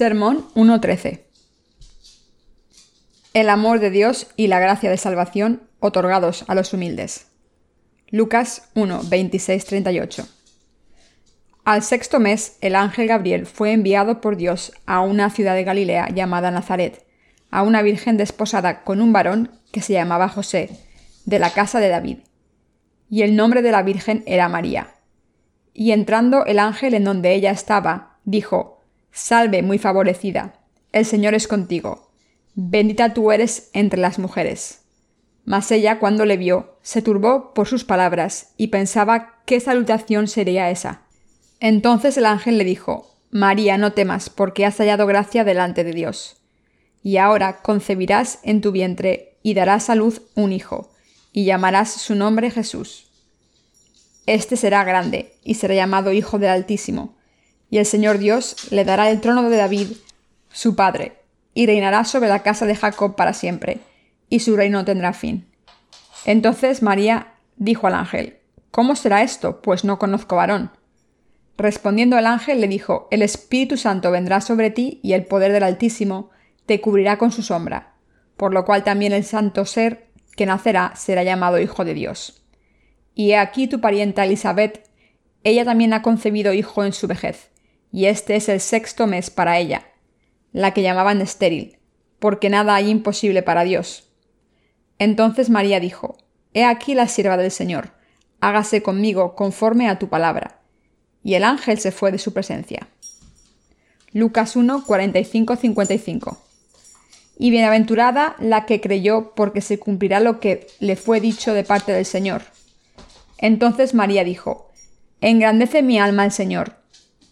Sermón 1.13 El amor de Dios y la gracia de salvación otorgados a los humildes. Lucas 1.26-38 Al sexto mes, el ángel Gabriel fue enviado por Dios a una ciudad de Galilea llamada Nazaret, a una virgen desposada con un varón que se llamaba José, de la casa de David. Y el nombre de la virgen era María. Y entrando el ángel en donde ella estaba, dijo, Salve, muy favorecida, el Señor es contigo. Bendita tú eres entre las mujeres. Mas ella, cuando le vio, se turbó por sus palabras y pensaba qué salutación sería esa. Entonces el ángel le dijo, María, no temas, porque has hallado gracia delante de Dios. Y ahora concebirás en tu vientre y darás a luz un hijo, y llamarás su nombre Jesús. Este será grande, y será llamado Hijo del Altísimo y el Señor Dios le dará el trono de David, su padre, y reinará sobre la casa de Jacob para siempre, y su reino tendrá fin. Entonces María dijo al ángel, ¿Cómo será esto? Pues no conozco varón. Respondiendo el ángel le dijo, El Espíritu Santo vendrá sobre ti y el poder del Altísimo te cubrirá con su sombra, por lo cual también el santo ser que nacerá será llamado Hijo de Dios. Y he aquí tu parienta Elizabeth, ella también ha concebido hijo en su vejez, y este es el sexto mes para ella, la que llamaban estéril, porque nada hay imposible para Dios. Entonces María dijo, He aquí la sierva del Señor, hágase conmigo conforme a tu palabra. Y el ángel se fue de su presencia. Lucas 1, 45, 55. Y bienaventurada la que creyó porque se cumplirá lo que le fue dicho de parte del Señor. Entonces María dijo, Engrandece mi alma al Señor,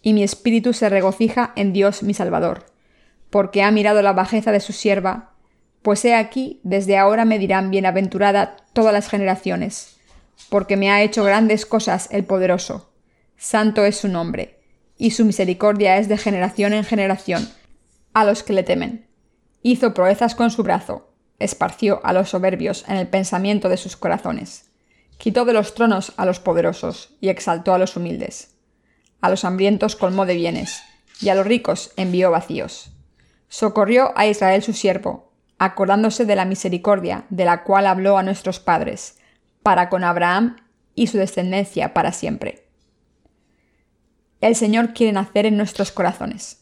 y mi espíritu se regocija en Dios mi Salvador, porque ha mirado la bajeza de su sierva, pues he aquí, desde ahora me dirán bienaventurada todas las generaciones, porque me ha hecho grandes cosas el poderoso. Santo es su nombre, y su misericordia es de generación en generación, a los que le temen. Hizo proezas con su brazo, esparció a los soberbios en el pensamiento de sus corazones. Quitó de los tronos a los poderosos y exaltó a los humildes a los hambrientos colmó de bienes, y a los ricos envió vacíos. Socorrió a Israel su siervo, acordándose de la misericordia de la cual habló a nuestros padres, para con Abraham y su descendencia para siempre. El Señor quiere nacer en nuestros corazones.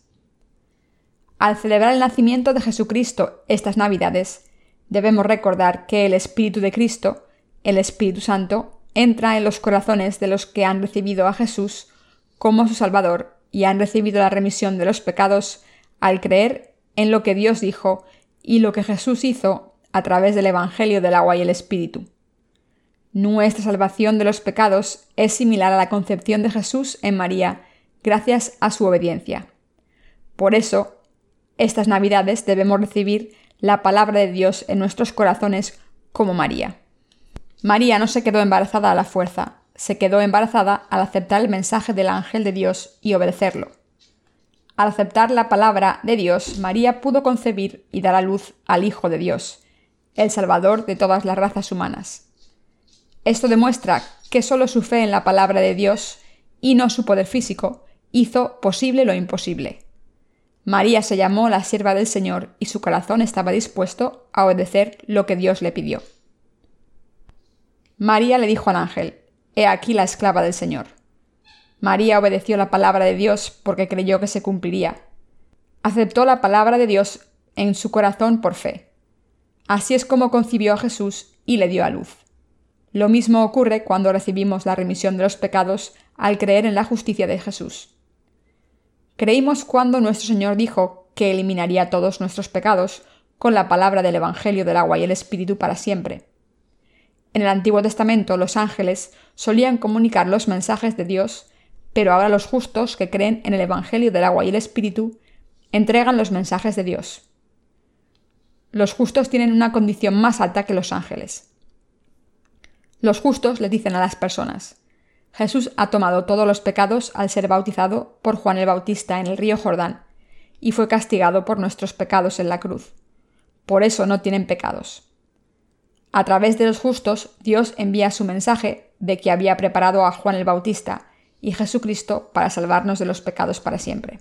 Al celebrar el nacimiento de Jesucristo estas Navidades, debemos recordar que el Espíritu de Cristo, el Espíritu Santo, entra en los corazones de los que han recibido a Jesús como su Salvador y han recibido la remisión de los pecados al creer en lo que Dios dijo y lo que Jesús hizo a través del Evangelio del agua y el Espíritu. Nuestra salvación de los pecados es similar a la concepción de Jesús en María, gracias a su obediencia. Por eso, estas Navidades debemos recibir la palabra de Dios en nuestros corazones como María. María no se quedó embarazada a la fuerza, se quedó embarazada al aceptar el mensaje del ángel de Dios y obedecerlo. Al aceptar la palabra de Dios, María pudo concebir y dar a luz al Hijo de Dios, el Salvador de todas las razas humanas. Esto demuestra que solo su fe en la palabra de Dios y no su poder físico hizo posible lo imposible. María se llamó la sierva del Señor y su corazón estaba dispuesto a obedecer lo que Dios le pidió. María le dijo al ángel, He aquí la esclava del Señor. María obedeció la palabra de Dios porque creyó que se cumpliría. Aceptó la palabra de Dios en su corazón por fe. Así es como concibió a Jesús y le dio a luz. Lo mismo ocurre cuando recibimos la remisión de los pecados al creer en la justicia de Jesús. Creímos cuando nuestro Señor dijo que eliminaría todos nuestros pecados con la palabra del Evangelio del agua y el Espíritu para siempre. En el Antiguo Testamento los ángeles solían comunicar los mensajes de Dios, pero ahora los justos que creen en el Evangelio del agua y el Espíritu entregan los mensajes de Dios. Los justos tienen una condición más alta que los ángeles. Los justos le dicen a las personas, Jesús ha tomado todos los pecados al ser bautizado por Juan el Bautista en el río Jordán, y fue castigado por nuestros pecados en la cruz. Por eso no tienen pecados. A través de los justos, Dios envía su mensaje de que había preparado a Juan el Bautista y Jesucristo para salvarnos de los pecados para siempre.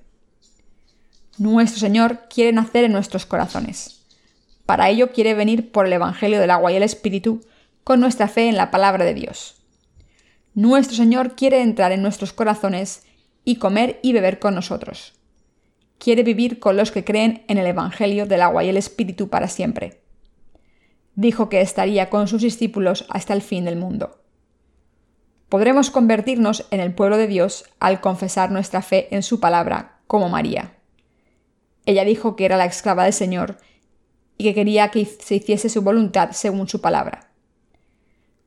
Nuestro Señor quiere nacer en nuestros corazones. Para ello quiere venir por el Evangelio del agua y el Espíritu con nuestra fe en la palabra de Dios. Nuestro Señor quiere entrar en nuestros corazones y comer y beber con nosotros. Quiere vivir con los que creen en el Evangelio del agua y el Espíritu para siempre. Dijo que estaría con sus discípulos hasta el fin del mundo. Podremos convertirnos en el pueblo de Dios al confesar nuestra fe en su palabra, como María. Ella dijo que era la esclava del Señor y que quería que se hiciese su voluntad según su palabra.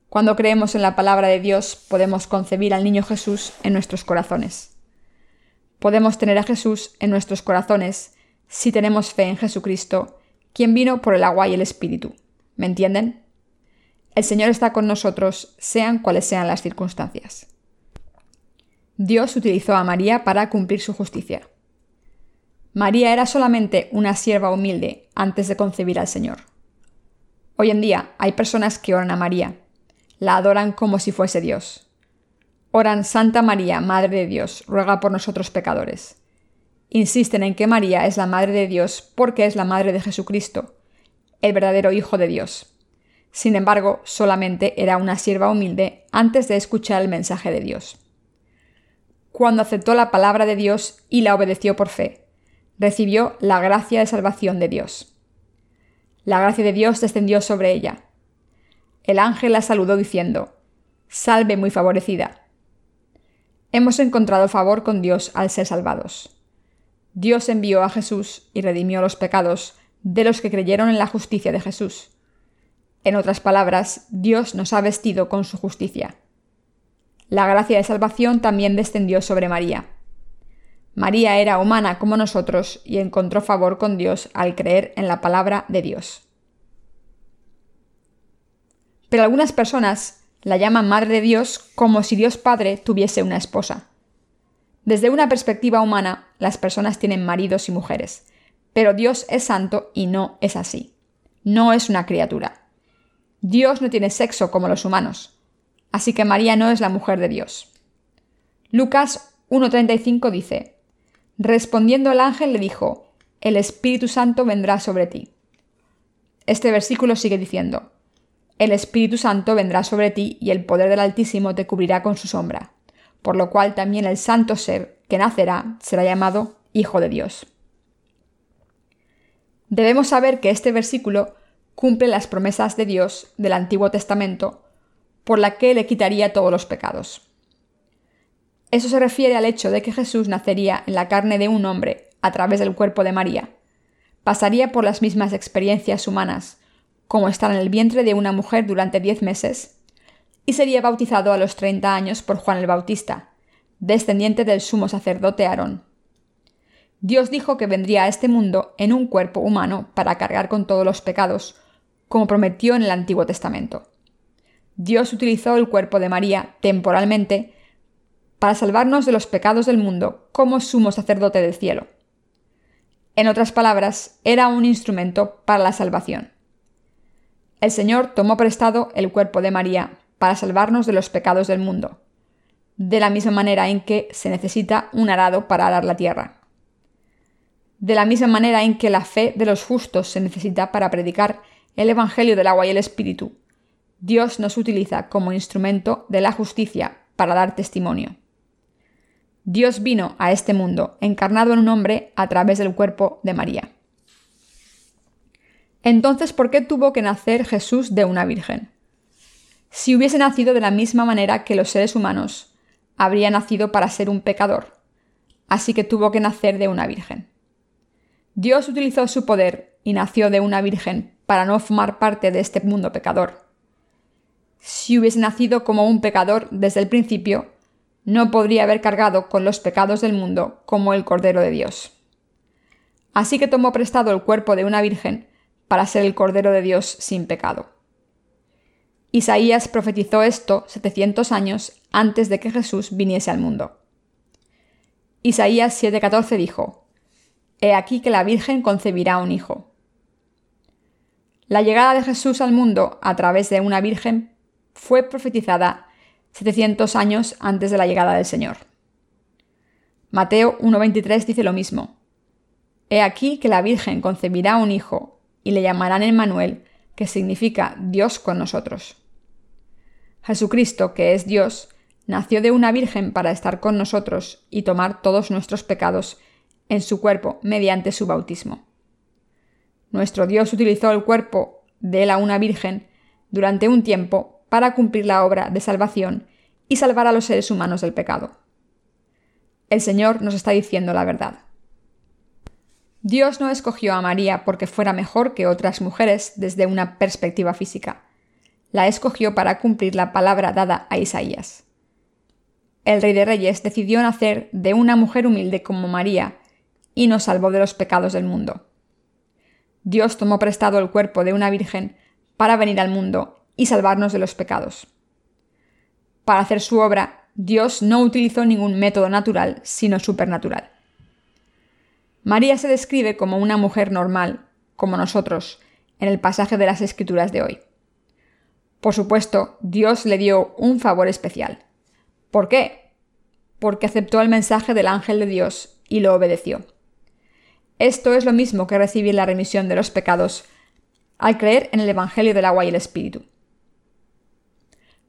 Cuando creemos en la palabra de Dios, podemos concebir al niño Jesús en nuestros corazones. Podemos tener a Jesús en nuestros corazones si tenemos fe en Jesucristo, quien vino por el agua y el Espíritu. ¿Me entienden? El Señor está con nosotros, sean cuales sean las circunstancias. Dios utilizó a María para cumplir su justicia. María era solamente una sierva humilde antes de concebir al Señor. Hoy en día hay personas que oran a María, la adoran como si fuese Dios. Oran Santa María, Madre de Dios, ruega por nosotros pecadores. Insisten en que María es la Madre de Dios porque es la Madre de Jesucristo, el verdadero Hijo de Dios. Sin embargo, solamente era una sierva humilde antes de escuchar el mensaje de Dios. Cuando aceptó la palabra de Dios y la obedeció por fe, recibió la gracia de salvación de Dios. La gracia de Dios descendió sobre ella. El ángel la saludó diciendo, Salve muy favorecida. Hemos encontrado favor con Dios al ser salvados. Dios envió a Jesús y redimió los pecados de los que creyeron en la justicia de Jesús. En otras palabras, Dios nos ha vestido con su justicia. La gracia de salvación también descendió sobre María. María era humana como nosotros y encontró favor con Dios al creer en la palabra de Dios. Pero algunas personas la llaman Madre de Dios como si Dios Padre tuviese una esposa. Desde una perspectiva humana, las personas tienen maridos y mujeres, pero Dios es santo y no es así. No es una criatura. Dios no tiene sexo como los humanos, así que María no es la mujer de Dios. Lucas 1.35 dice, Respondiendo el ángel le dijo, El Espíritu Santo vendrá sobre ti. Este versículo sigue diciendo, El Espíritu Santo vendrá sobre ti y el poder del Altísimo te cubrirá con su sombra, por lo cual también el santo ser que nacerá será llamado Hijo de Dios. Debemos saber que este versículo cumple las promesas de Dios del Antiguo Testamento, por la que le quitaría todos los pecados. Eso se refiere al hecho de que Jesús nacería en la carne de un hombre a través del cuerpo de María. Pasaría por las mismas experiencias humanas, como estar en el vientre de una mujer durante diez meses, y sería bautizado a los treinta años por Juan el Bautista, descendiente del sumo sacerdote Aarón. Dios dijo que vendría a este mundo en un cuerpo humano para cargar con todos los pecados, como prometió en el Antiguo Testamento. Dios utilizó el cuerpo de María temporalmente para salvarnos de los pecados del mundo como sumo sacerdote del cielo. En otras palabras, era un instrumento para la salvación. El Señor tomó prestado el cuerpo de María para salvarnos de los pecados del mundo, de la misma manera en que se necesita un arado para arar la tierra. De la misma manera en que la fe de los justos se necesita para predicar el Evangelio del agua y el Espíritu, Dios nos utiliza como instrumento de la justicia para dar testimonio. Dios vino a este mundo encarnado en un hombre a través del cuerpo de María. Entonces, ¿por qué tuvo que nacer Jesús de una virgen? Si hubiese nacido de la misma manera que los seres humanos, habría nacido para ser un pecador, así que tuvo que nacer de una virgen. Dios utilizó su poder y nació de una virgen para no formar parte de este mundo pecador. Si hubiese nacido como un pecador desde el principio, no podría haber cargado con los pecados del mundo como el Cordero de Dios. Así que tomó prestado el cuerpo de una virgen para ser el Cordero de Dios sin pecado. Isaías profetizó esto 700 años antes de que Jesús viniese al mundo. Isaías 7:14 dijo, He aquí que la Virgen concebirá un hijo. La llegada de Jesús al mundo a través de una Virgen fue profetizada 700 años antes de la llegada del Señor. Mateo 1.23 dice lo mismo. He aquí que la Virgen concebirá un hijo, y le llamarán Emmanuel, que significa Dios con nosotros. Jesucristo, que es Dios, nació de una Virgen para estar con nosotros y tomar todos nuestros pecados en su cuerpo mediante su bautismo. Nuestro Dios utilizó el cuerpo de la una Virgen durante un tiempo para cumplir la obra de salvación y salvar a los seres humanos del pecado. El Señor nos está diciendo la verdad. Dios no escogió a María porque fuera mejor que otras mujeres desde una perspectiva física. La escogió para cumplir la palabra dada a Isaías. El Rey de Reyes decidió nacer de una mujer humilde como María y nos salvó de los pecados del mundo. Dios tomó prestado el cuerpo de una virgen para venir al mundo y salvarnos de los pecados. Para hacer su obra, Dios no utilizó ningún método natural, sino supernatural. María se describe como una mujer normal, como nosotros, en el pasaje de las Escrituras de hoy. Por supuesto, Dios le dio un favor especial. ¿Por qué? Porque aceptó el mensaje del ángel de Dios y lo obedeció. Esto es lo mismo que recibir la remisión de los pecados al creer en el Evangelio del agua y el Espíritu.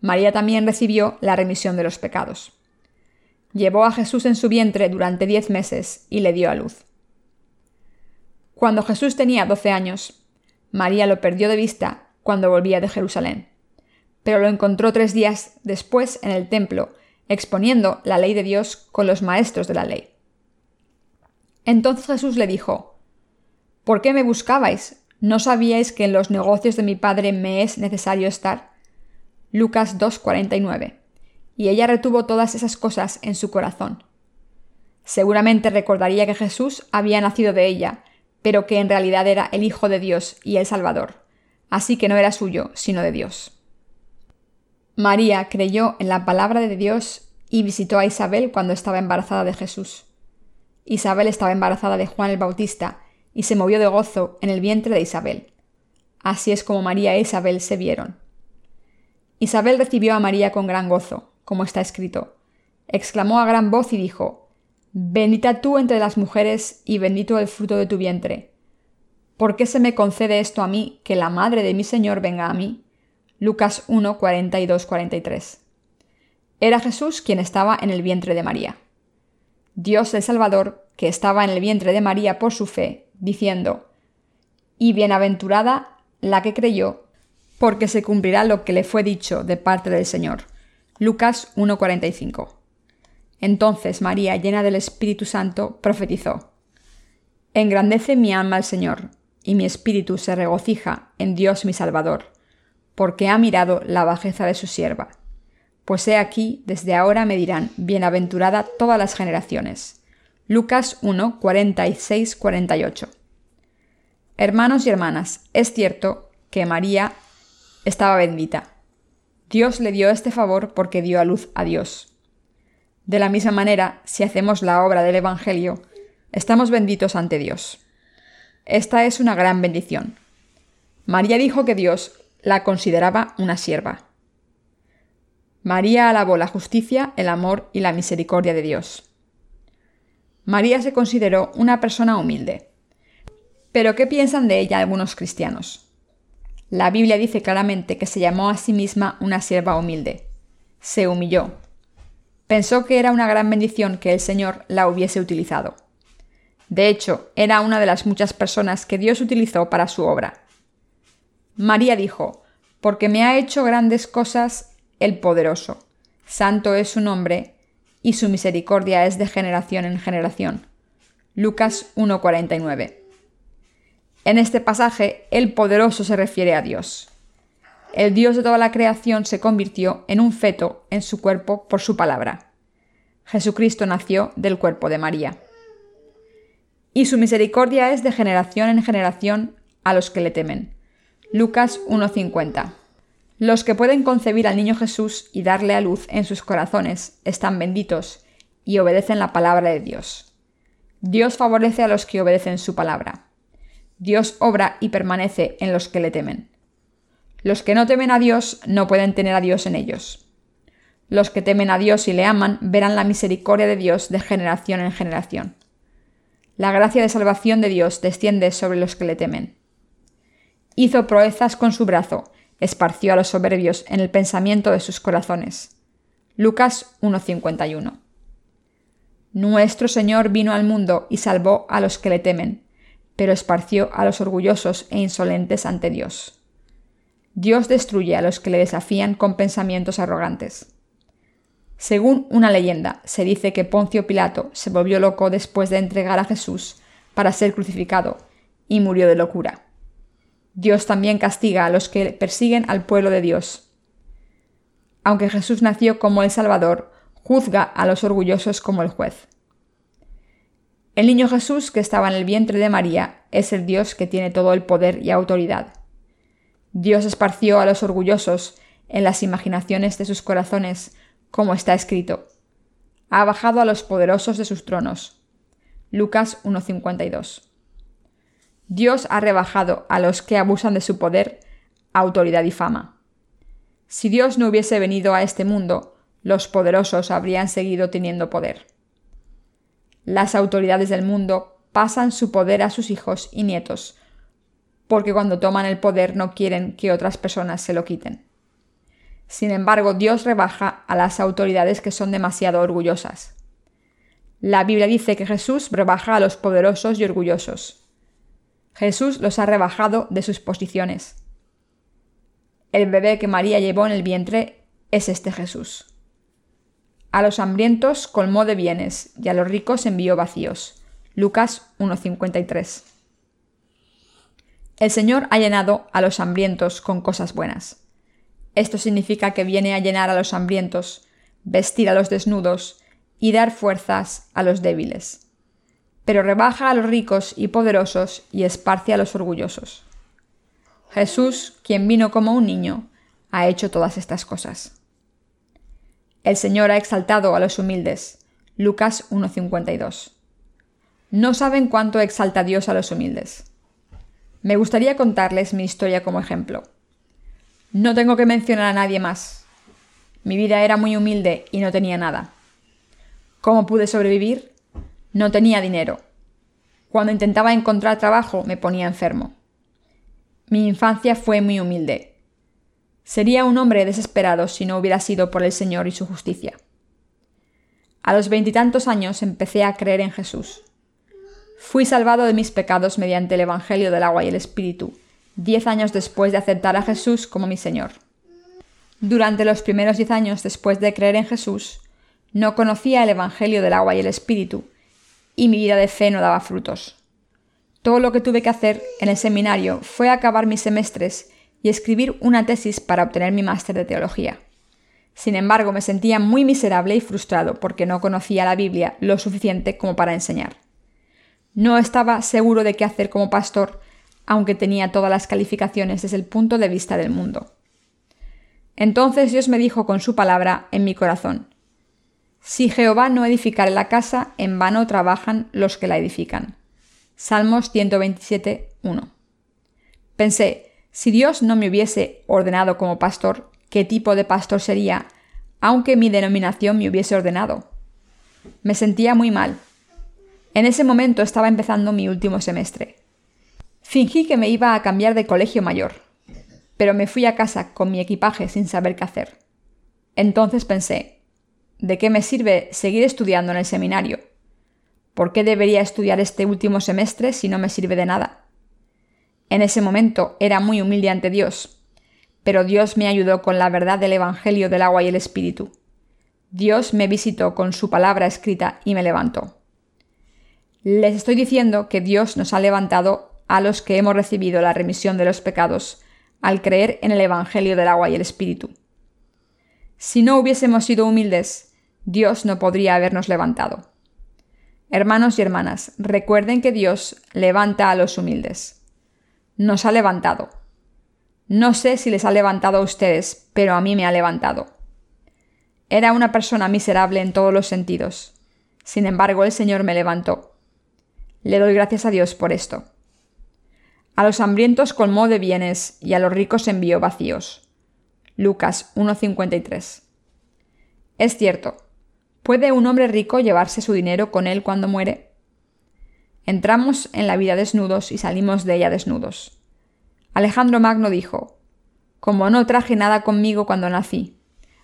María también recibió la remisión de los pecados. Llevó a Jesús en su vientre durante diez meses y le dio a luz. Cuando Jesús tenía doce años, María lo perdió de vista cuando volvía de Jerusalén, pero lo encontró tres días después en el templo, exponiendo la ley de Dios con los maestros de la ley. Entonces Jesús le dijo, ¿Por qué me buscabais? ¿No sabíais que en los negocios de mi Padre me es necesario estar? Lucas 2.49. Y ella retuvo todas esas cosas en su corazón. Seguramente recordaría que Jesús había nacido de ella, pero que en realidad era el Hijo de Dios y el Salvador, así que no era suyo, sino de Dios. María creyó en la palabra de Dios y visitó a Isabel cuando estaba embarazada de Jesús. Isabel estaba embarazada de Juan el Bautista y se movió de gozo en el vientre de Isabel. Así es como María e Isabel se vieron. Isabel recibió a María con gran gozo, como está escrito. Exclamó a gran voz y dijo, Bendita tú entre las mujeres y bendito el fruto de tu vientre. ¿Por qué se me concede esto a mí, que la madre de mi Señor venga a mí? Lucas 1, 42, 43. Era Jesús quien estaba en el vientre de María. Dios el Salvador, que estaba en el vientre de María por su fe, diciendo, Y bienaventurada la que creyó, porque se cumplirá lo que le fue dicho de parte del Señor. Lucas 1:45. Entonces María, llena del Espíritu Santo, profetizó. Engrandece mi alma al Señor, y mi espíritu se regocija en Dios mi Salvador, porque ha mirado la bajeza de su sierva. Pues he aquí, desde ahora me dirán, bienaventurada todas las generaciones. Lucas 1, 46, 48. Hermanos y hermanas, es cierto que María estaba bendita. Dios le dio este favor porque dio a luz a Dios. De la misma manera, si hacemos la obra del Evangelio, estamos benditos ante Dios. Esta es una gran bendición. María dijo que Dios la consideraba una sierva. María alabó la justicia, el amor y la misericordia de Dios. María se consideró una persona humilde. Pero ¿qué piensan de ella algunos cristianos? La Biblia dice claramente que se llamó a sí misma una sierva humilde. Se humilló, Pensó que era una gran bendición que el Señor la hubiese utilizado. De hecho, era una de las muchas personas que Dios utilizó para su obra. María dijo, porque me ha hecho grandes cosas el poderoso. Santo es su nombre, y su misericordia es de generación en generación. Lucas 1:49. En este pasaje, el poderoso se refiere a Dios. El Dios de toda la creación se convirtió en un feto en su cuerpo por su palabra. Jesucristo nació del cuerpo de María. Y su misericordia es de generación en generación a los que le temen. Lucas 1.50. Los que pueden concebir al niño Jesús y darle a luz en sus corazones están benditos y obedecen la palabra de Dios. Dios favorece a los que obedecen su palabra. Dios obra y permanece en los que le temen. Los que no temen a Dios no pueden tener a Dios en ellos. Los que temen a Dios y le aman verán la misericordia de Dios de generación en generación. La gracia de salvación de Dios desciende sobre los que le temen. Hizo proezas con su brazo, esparció a los soberbios en el pensamiento de sus corazones. Lucas 1.51 Nuestro Señor vino al mundo y salvó a los que le temen, pero esparció a los orgullosos e insolentes ante Dios. Dios destruye a los que le desafían con pensamientos arrogantes. Según una leyenda, se dice que Poncio Pilato se volvió loco después de entregar a Jesús para ser crucificado y murió de locura. Dios también castiga a los que persiguen al pueblo de Dios. Aunque Jesús nació como el Salvador, juzga a los orgullosos como el juez. El niño Jesús que estaba en el vientre de María es el Dios que tiene todo el poder y autoridad. Dios esparció a los orgullosos en las imaginaciones de sus corazones, como está escrito. Ha bajado a los poderosos de sus tronos. Lucas 1.52. Dios ha rebajado a los que abusan de su poder, autoridad y fama. Si Dios no hubiese venido a este mundo, los poderosos habrían seguido teniendo poder. Las autoridades del mundo pasan su poder a sus hijos y nietos, porque cuando toman el poder no quieren que otras personas se lo quiten. Sin embargo, Dios rebaja a las autoridades que son demasiado orgullosas. La Biblia dice que Jesús rebaja a los poderosos y orgullosos. Jesús los ha rebajado de sus posiciones. El bebé que María llevó en el vientre es este Jesús. A los hambrientos colmó de bienes y a los ricos envió vacíos. Lucas 1.53. El Señor ha llenado a los hambrientos con cosas buenas. Esto significa que viene a llenar a los hambrientos, vestir a los desnudos y dar fuerzas a los débiles pero rebaja a los ricos y poderosos y esparce a los orgullosos. Jesús, quien vino como un niño, ha hecho todas estas cosas. El Señor ha exaltado a los humildes. Lucas 1.52. No saben cuánto exalta Dios a los humildes. Me gustaría contarles mi historia como ejemplo. No tengo que mencionar a nadie más. Mi vida era muy humilde y no tenía nada. ¿Cómo pude sobrevivir? No tenía dinero. Cuando intentaba encontrar trabajo me ponía enfermo. Mi infancia fue muy humilde. Sería un hombre desesperado si no hubiera sido por el Señor y su justicia. A los veintitantos años empecé a creer en Jesús. Fui salvado de mis pecados mediante el Evangelio del agua y el Espíritu, diez años después de aceptar a Jesús como mi Señor. Durante los primeros diez años después de creer en Jesús, no conocía el Evangelio del agua y el Espíritu, y mi vida de fe no daba frutos. Todo lo que tuve que hacer en el seminario fue acabar mis semestres y escribir una tesis para obtener mi máster de teología. Sin embargo, me sentía muy miserable y frustrado porque no conocía la Biblia lo suficiente como para enseñar. No estaba seguro de qué hacer como pastor, aunque tenía todas las calificaciones desde el punto de vista del mundo. Entonces Dios me dijo con su palabra en mi corazón, si Jehová no edificare la casa, en vano trabajan los que la edifican. Salmos 127, 1. Pensé, si Dios no me hubiese ordenado como pastor, ¿qué tipo de pastor sería, aunque mi denominación me hubiese ordenado? Me sentía muy mal. En ese momento estaba empezando mi último semestre. Fingí que me iba a cambiar de colegio mayor, pero me fui a casa con mi equipaje sin saber qué hacer. Entonces pensé, ¿De qué me sirve seguir estudiando en el seminario? ¿Por qué debería estudiar este último semestre si no me sirve de nada? En ese momento era muy humilde ante Dios, pero Dios me ayudó con la verdad del Evangelio del agua y el Espíritu. Dios me visitó con su palabra escrita y me levantó. Les estoy diciendo que Dios nos ha levantado a los que hemos recibido la remisión de los pecados al creer en el Evangelio del agua y el Espíritu. Si no hubiésemos sido humildes, Dios no podría habernos levantado. Hermanos y hermanas, recuerden que Dios levanta a los humildes. Nos ha levantado. No sé si les ha levantado a ustedes, pero a mí me ha levantado. Era una persona miserable en todos los sentidos. Sin embargo, el Señor me levantó. Le doy gracias a Dios por esto. A los hambrientos colmó de bienes y a los ricos envió vacíos. Lucas 1.53. Es cierto, ¿Puede un hombre rico llevarse su dinero con él cuando muere? Entramos en la vida desnudos y salimos de ella desnudos. Alejandro Magno dijo, Como no traje nada conmigo cuando nací,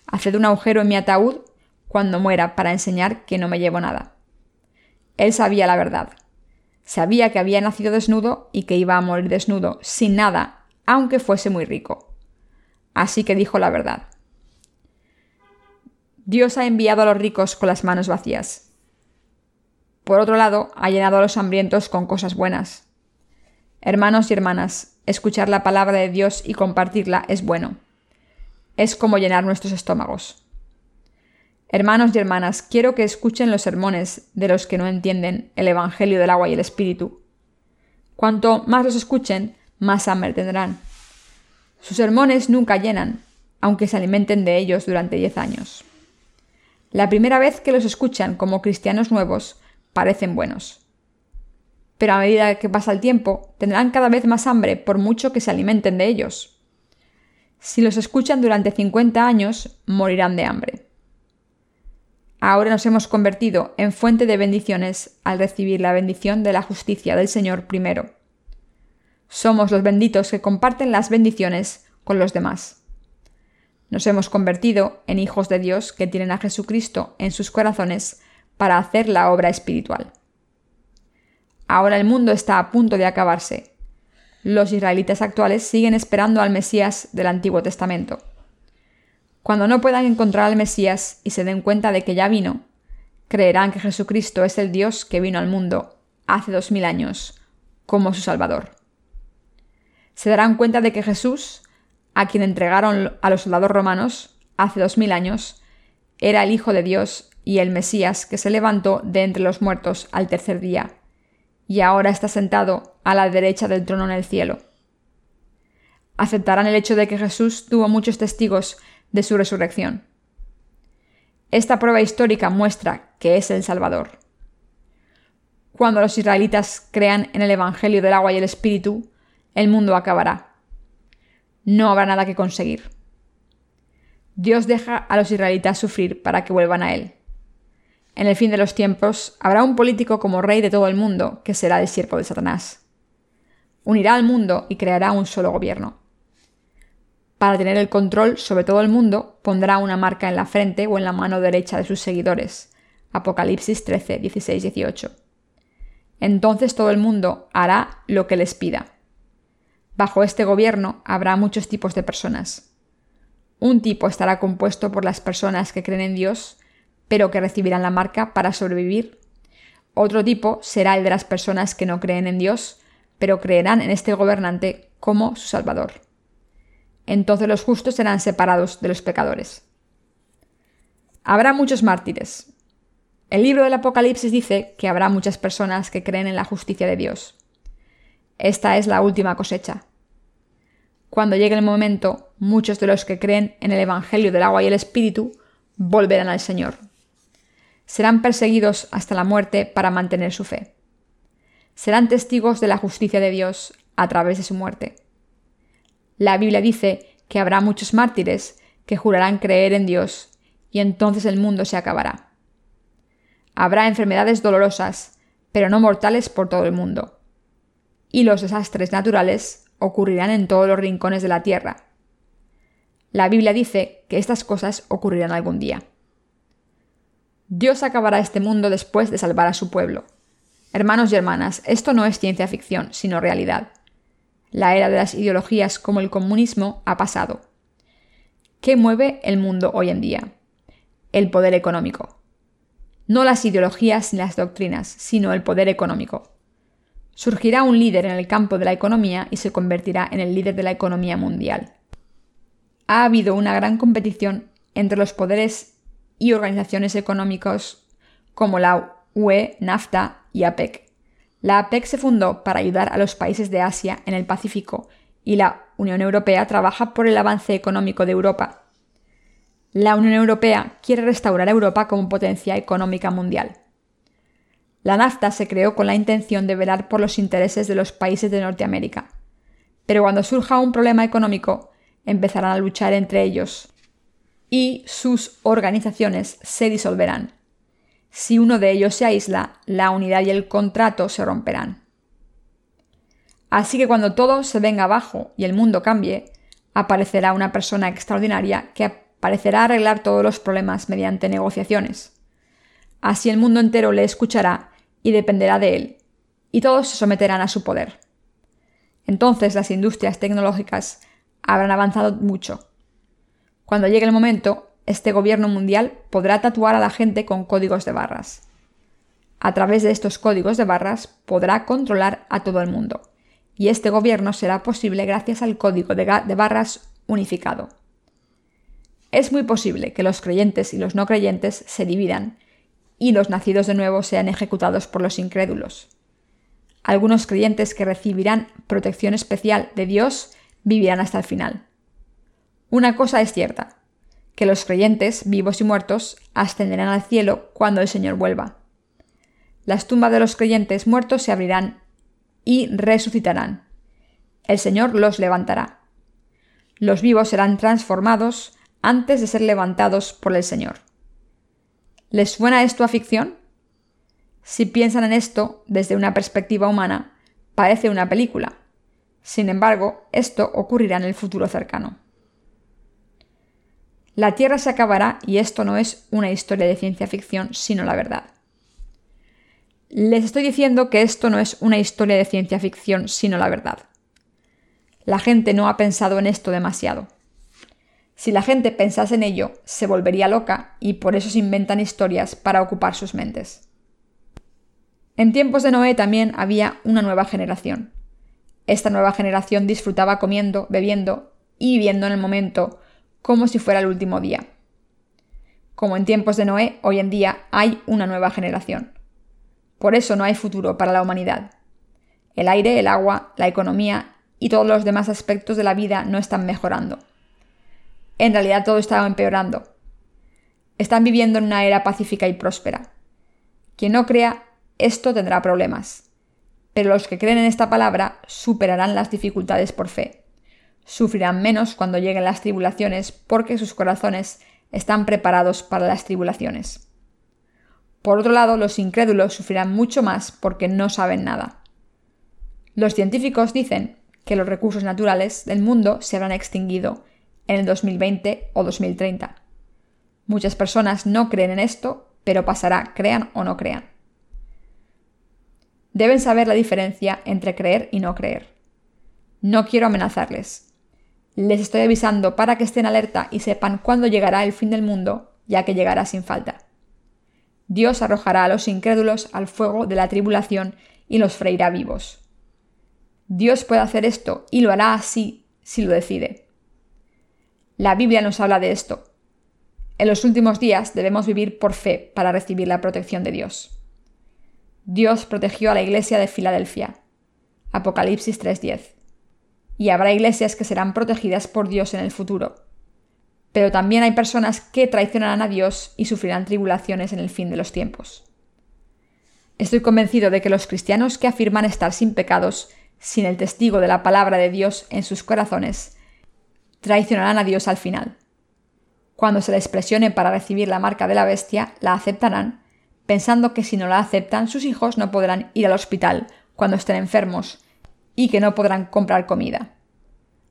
haced un agujero en mi ataúd cuando muera para enseñar que no me llevo nada. Él sabía la verdad. Sabía que había nacido desnudo y que iba a morir desnudo, sin nada, aunque fuese muy rico. Así que dijo la verdad. Dios ha enviado a los ricos con las manos vacías. Por otro lado, ha llenado a los hambrientos con cosas buenas. Hermanos y hermanas, escuchar la palabra de Dios y compartirla es bueno. Es como llenar nuestros estómagos. Hermanos y hermanas, quiero que escuchen los sermones de los que no entienden el Evangelio del agua y el Espíritu. Cuanto más los escuchen, más hambre tendrán. Sus sermones nunca llenan, aunque se alimenten de ellos durante diez años. La primera vez que los escuchan como cristianos nuevos, parecen buenos. Pero a medida que pasa el tiempo, tendrán cada vez más hambre por mucho que se alimenten de ellos. Si los escuchan durante 50 años, morirán de hambre. Ahora nos hemos convertido en fuente de bendiciones al recibir la bendición de la justicia del Señor primero. Somos los benditos que comparten las bendiciones con los demás. Nos hemos convertido en hijos de Dios que tienen a Jesucristo en sus corazones para hacer la obra espiritual. Ahora el mundo está a punto de acabarse. Los israelitas actuales siguen esperando al Mesías del Antiguo Testamento. Cuando no puedan encontrar al Mesías y se den cuenta de que ya vino, creerán que Jesucristo es el Dios que vino al mundo hace dos mil años como su Salvador. Se darán cuenta de que Jesús, a quien entregaron a los soldados romanos hace dos mil años, era el Hijo de Dios y el Mesías que se levantó de entre los muertos al tercer día, y ahora está sentado a la derecha del trono en el cielo. Aceptarán el hecho de que Jesús tuvo muchos testigos de su resurrección. Esta prueba histórica muestra que es el Salvador. Cuando los israelitas crean en el Evangelio del agua y el Espíritu, el mundo acabará. No habrá nada que conseguir. Dios deja a los israelitas sufrir para que vuelvan a Él. En el fin de los tiempos, habrá un político como rey de todo el mundo, que será el siervo de Satanás. Unirá al mundo y creará un solo gobierno. Para tener el control sobre todo el mundo, pondrá una marca en la frente o en la mano derecha de sus seguidores. Apocalipsis 13, 16, 18. Entonces todo el mundo hará lo que les pida. Bajo este gobierno habrá muchos tipos de personas. Un tipo estará compuesto por las personas que creen en Dios, pero que recibirán la marca para sobrevivir. Otro tipo será el de las personas que no creen en Dios, pero creerán en este gobernante como su Salvador. Entonces los justos serán separados de los pecadores. Habrá muchos mártires. El libro del Apocalipsis dice que habrá muchas personas que creen en la justicia de Dios. Esta es la última cosecha. Cuando llegue el momento, muchos de los que creen en el Evangelio del agua y el Espíritu volverán al Señor serán perseguidos hasta la muerte para mantener su fe. Serán testigos de la justicia de Dios a través de su muerte. La Biblia dice que habrá muchos mártires que jurarán creer en Dios y entonces el mundo se acabará. Habrá enfermedades dolorosas, pero no mortales por todo el mundo. Y los desastres naturales ocurrirán en todos los rincones de la tierra. La Biblia dice que estas cosas ocurrirán algún día. Dios acabará este mundo después de salvar a su pueblo. Hermanos y hermanas, esto no es ciencia ficción, sino realidad. La era de las ideologías como el comunismo ha pasado. ¿Qué mueve el mundo hoy en día? El poder económico. No las ideologías ni las doctrinas, sino el poder económico. Surgirá un líder en el campo de la economía y se convertirá en el líder de la economía mundial. Ha habido una gran competición entre los poderes y organizaciones económicas como la UE, NAFTA y APEC. La APEC se fundó para ayudar a los países de Asia en el Pacífico y la Unión Europea trabaja por el avance económico de Europa. La Unión Europea quiere restaurar a Europa como potencia económica mundial. La NAFTA se creó con la intención de velar por los intereses de los países de Norteamérica. Pero cuando surja un problema económico, empezarán a luchar entre ellos y sus organizaciones se disolverán. Si uno de ellos se aísla, la unidad y el contrato se romperán. Así que cuando todo se venga abajo y el mundo cambie, aparecerá una persona extraordinaria que parecerá arreglar todos los problemas mediante negociaciones. Así el mundo entero le escuchará y dependerá de él, y todos se someterán a su poder. Entonces las industrias tecnológicas habrán avanzado mucho. Cuando llegue el momento, este gobierno mundial podrá tatuar a la gente con códigos de barras. A través de estos códigos de barras podrá controlar a todo el mundo, y este gobierno será posible gracias al código de, barras unificado. Es muy posible que los creyentes y los no creyentes se dividan y los nacidos de nuevo sean ejecutados por los incrédulos. Algunos creyentes que recibirán protección especial de Dios vivirán hasta el final. Una cosa es cierta, que los creyentes, vivos y muertos, ascenderán al cielo cuando el Señor vuelva. Las tumbas de los creyentes muertos se abrirán y resucitarán. El Señor los levantará. Los vivos serán transformados antes de ser levantados por el Señor. ¿Les suena esto a ficción? Si piensan en esto desde una perspectiva humana, parece una película. Sin embargo, esto ocurrirá en el futuro cercano. La Tierra se acabará y esto no es una historia de ciencia ficción, sino la verdad. Les estoy diciendo que esto no es una historia de ciencia ficción, sino la verdad. La gente no ha pensado en esto demasiado. Si la gente pensase en ello, se volvería loca y por eso se inventan historias para ocupar sus mentes. En tiempos de Noé también había una nueva generación. Esta nueva generación disfrutaba comiendo, bebiendo y viviendo en el momento como si fuera el último día. Como en tiempos de Noé, hoy en día hay una nueva generación. Por eso no hay futuro para la humanidad. El aire, el agua, la economía y todos los demás aspectos de la vida no están mejorando en realidad todo está empeorando. Están viviendo en una era pacífica y próspera. Quien no crea esto tendrá problemas. Pero los que creen en esta palabra superarán las dificultades por fe. Sufrirán menos cuando lleguen las tribulaciones porque sus corazones están preparados para las tribulaciones. Por otro lado, los incrédulos sufrirán mucho más porque no saben nada. Los científicos dicen que los recursos naturales del mundo se habrán extinguido en el 2020 o 2030. Muchas personas no creen en esto, pero pasará, crean o no crean. Deben saber la diferencia entre creer y no creer. No quiero amenazarles. Les estoy avisando para que estén alerta y sepan cuándo llegará el fin del mundo, ya que llegará sin falta. Dios arrojará a los incrédulos al fuego de la tribulación y los freirá vivos. Dios puede hacer esto y lo hará así si lo decide. La Biblia nos habla de esto. En los últimos días debemos vivir por fe para recibir la protección de Dios. Dios protegió a la iglesia de Filadelfia. Apocalipsis 3:10. Y habrá iglesias que serán protegidas por Dios en el futuro. Pero también hay personas que traicionarán a Dios y sufrirán tribulaciones en el fin de los tiempos. Estoy convencido de que los cristianos que afirman estar sin pecados, sin el testigo de la palabra de Dios en sus corazones, traicionarán a Dios al final. Cuando se les presione para recibir la marca de la bestia, la aceptarán, pensando que si no la aceptan, sus hijos no podrán ir al hospital cuando estén enfermos y que no podrán comprar comida.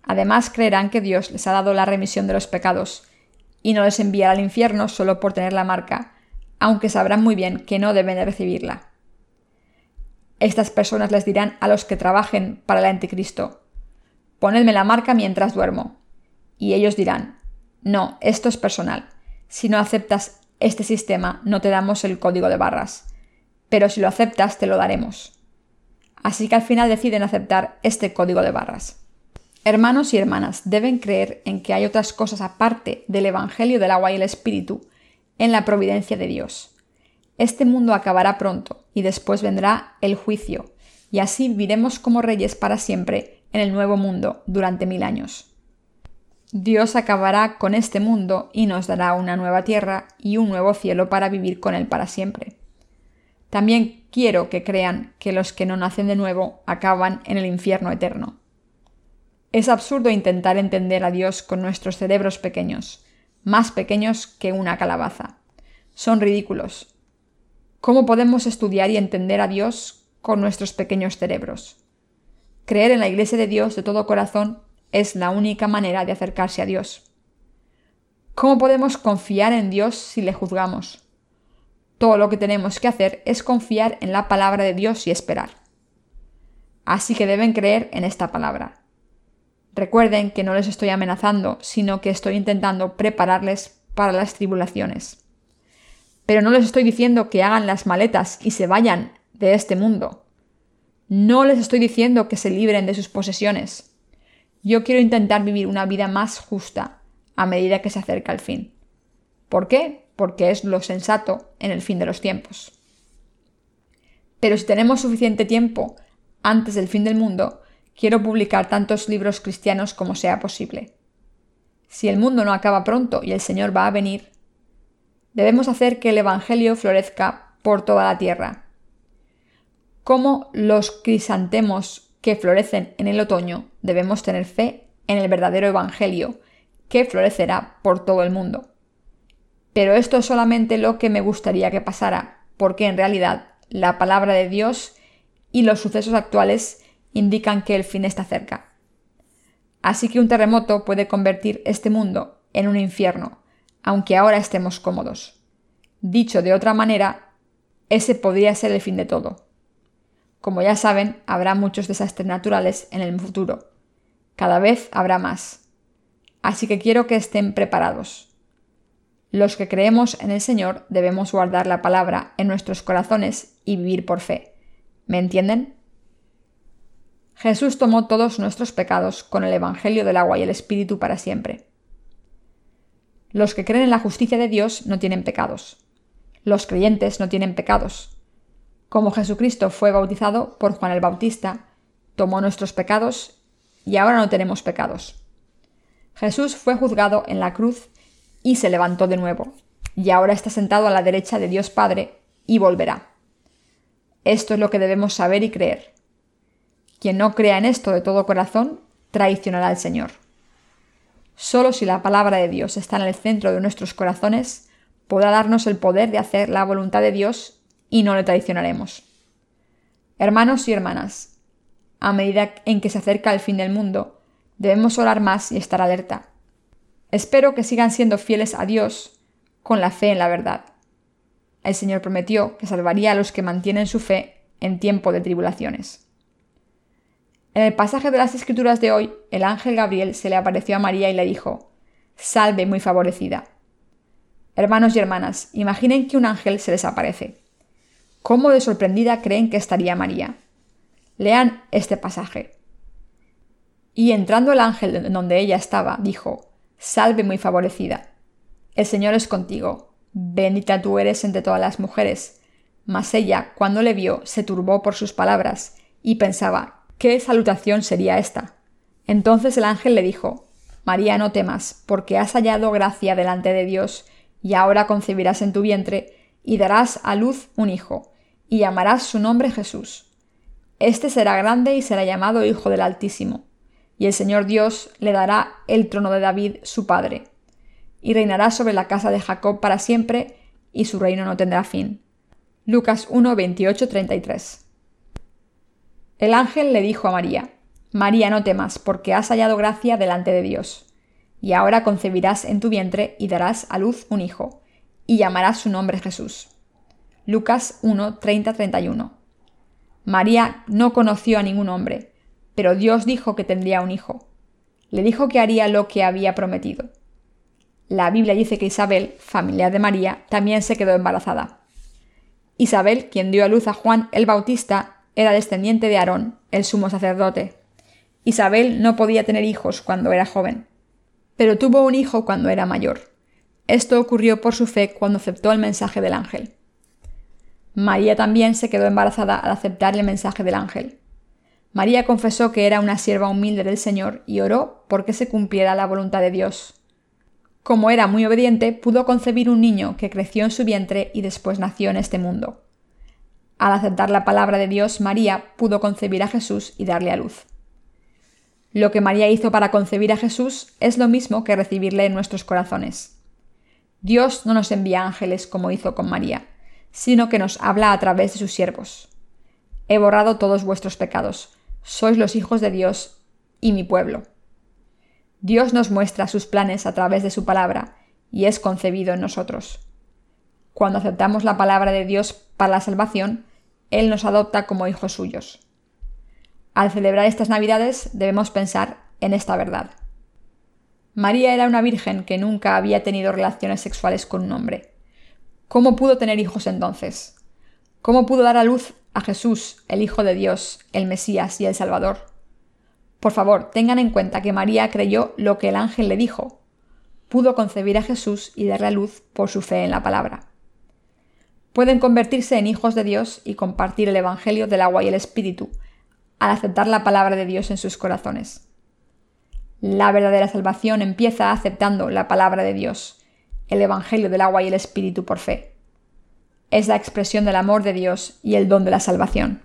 Además, creerán que Dios les ha dado la remisión de los pecados y no les enviará al infierno solo por tener la marca, aunque sabrán muy bien que no deben de recibirla. Estas personas les dirán a los que trabajen para el anticristo, ponedme la marca mientras duermo. Y ellos dirán, no, esto es personal. Si no aceptas este sistema, no te damos el código de barras. Pero si lo aceptas, te lo daremos. Así que al final deciden aceptar este código de barras. Hermanos y hermanas deben creer en que hay otras cosas aparte del Evangelio del agua y el Espíritu en la providencia de Dios. Este mundo acabará pronto y después vendrá el juicio, y así viviremos como reyes para siempre en el nuevo mundo durante mil años. Dios acabará con este mundo y nos dará una nueva tierra y un nuevo cielo para vivir con Él para siempre. También quiero que crean que los que no nacen de nuevo acaban en el infierno eterno. Es absurdo intentar entender a Dios con nuestros cerebros pequeños, más pequeños que una calabaza. Son ridículos. ¿Cómo podemos estudiar y entender a Dios con nuestros pequeños cerebros? Creer en la Iglesia de Dios de todo corazón es la única manera de acercarse a Dios. ¿Cómo podemos confiar en Dios si le juzgamos? Todo lo que tenemos que hacer es confiar en la palabra de Dios y esperar. Así que deben creer en esta palabra. Recuerden que no les estoy amenazando, sino que estoy intentando prepararles para las tribulaciones. Pero no les estoy diciendo que hagan las maletas y se vayan de este mundo. No les estoy diciendo que se libren de sus posesiones. Yo quiero intentar vivir una vida más justa a medida que se acerca el fin. ¿Por qué? Porque es lo sensato en el fin de los tiempos. Pero si tenemos suficiente tiempo antes del fin del mundo, quiero publicar tantos libros cristianos como sea posible. Si el mundo no acaba pronto y el Señor va a venir, debemos hacer que el Evangelio florezca por toda la tierra. Como los crisantemos que florecen en el otoño, debemos tener fe en el verdadero Evangelio, que florecerá por todo el mundo. Pero esto es solamente lo que me gustaría que pasara, porque en realidad la palabra de Dios y los sucesos actuales indican que el fin está cerca. Así que un terremoto puede convertir este mundo en un infierno, aunque ahora estemos cómodos. Dicho de otra manera, ese podría ser el fin de todo. Como ya saben, habrá muchos desastres naturales en el futuro. Cada vez habrá más. Así que quiero que estén preparados. Los que creemos en el Señor debemos guardar la palabra en nuestros corazones y vivir por fe. ¿Me entienden? Jesús tomó todos nuestros pecados con el Evangelio del agua y el Espíritu para siempre. Los que creen en la justicia de Dios no tienen pecados. Los creyentes no tienen pecados, como Jesucristo fue bautizado por Juan el Bautista, tomó nuestros pecados y ahora no tenemos pecados. Jesús fue juzgado en la cruz y se levantó de nuevo, y ahora está sentado a la derecha de Dios Padre y volverá. Esto es lo que debemos saber y creer. Quien no crea en esto de todo corazón, traicionará al Señor. Solo si la palabra de Dios está en el centro de nuestros corazones, podrá darnos el poder de hacer la voluntad de Dios y no le traicionaremos. Hermanos y hermanas, a medida en que se acerca el fin del mundo, debemos orar más y estar alerta. Espero que sigan siendo fieles a Dios con la fe en la verdad. El Señor prometió que salvaría a los que mantienen su fe en tiempo de tribulaciones. En el pasaje de las Escrituras de hoy, el ángel Gabriel se le apareció a María y le dijo, Salve muy favorecida. Hermanos y hermanas, imaginen que un ángel se les aparece. ¿Cómo de sorprendida creen que estaría María? Lean este pasaje. Y entrando el ángel donde ella estaba, dijo, Salve muy favorecida. El Señor es contigo. Bendita tú eres entre todas las mujeres. Mas ella, cuando le vio, se turbó por sus palabras, y pensaba, ¿qué salutación sería esta? Entonces el ángel le dijo, María, no temas, porque has hallado gracia delante de Dios, y ahora concebirás en tu vientre, y darás a luz un hijo, y llamarás su nombre Jesús. Este será grande y será llamado Hijo del Altísimo, y el Señor Dios le dará el trono de David, su padre, y reinará sobre la casa de Jacob para siempre, y su reino no tendrá fin. Lucas 1, 28, 33. El ángel le dijo a María, María, no temas, porque has hallado gracia delante de Dios. Y ahora concebirás en tu vientre y darás a luz un hijo, y llamarás su nombre Jesús. Lucas 1, 30-31. María no conoció a ningún hombre, pero Dios dijo que tendría un hijo. Le dijo que haría lo que había prometido. La Biblia dice que Isabel, familiar de María, también se quedó embarazada. Isabel, quien dio a luz a Juan el Bautista, era descendiente de Aarón, el sumo sacerdote. Isabel no podía tener hijos cuando era joven, pero tuvo un hijo cuando era mayor. Esto ocurrió por su fe cuando aceptó el mensaje del ángel. María también se quedó embarazada al aceptar el mensaje del ángel. María confesó que era una sierva humilde del Señor y oró porque se cumpliera la voluntad de Dios. Como era muy obediente, pudo concebir un niño que creció en su vientre y después nació en este mundo. Al aceptar la palabra de Dios, María pudo concebir a Jesús y darle a luz. Lo que María hizo para concebir a Jesús es lo mismo que recibirle en nuestros corazones. Dios no nos envía ángeles como hizo con María, sino que nos habla a través de sus siervos. He borrado todos vuestros pecados. Sois los hijos de Dios y mi pueblo. Dios nos muestra sus planes a través de su palabra y es concebido en nosotros. Cuando aceptamos la palabra de Dios para la salvación, Él nos adopta como hijos suyos. Al celebrar estas Navidades debemos pensar en esta verdad. María era una virgen que nunca había tenido relaciones sexuales con un hombre. ¿Cómo pudo tener hijos entonces? ¿Cómo pudo dar a luz a Jesús, el Hijo de Dios, el Mesías y el Salvador? Por favor, tengan en cuenta que María creyó lo que el ángel le dijo. Pudo concebir a Jesús y darle a luz por su fe en la palabra. Pueden convertirse en hijos de Dios y compartir el Evangelio del agua y el Espíritu, al aceptar la palabra de Dios en sus corazones. La verdadera salvación empieza aceptando la palabra de Dios, el Evangelio del agua y el Espíritu por fe. Es la expresión del amor de Dios y el don de la salvación.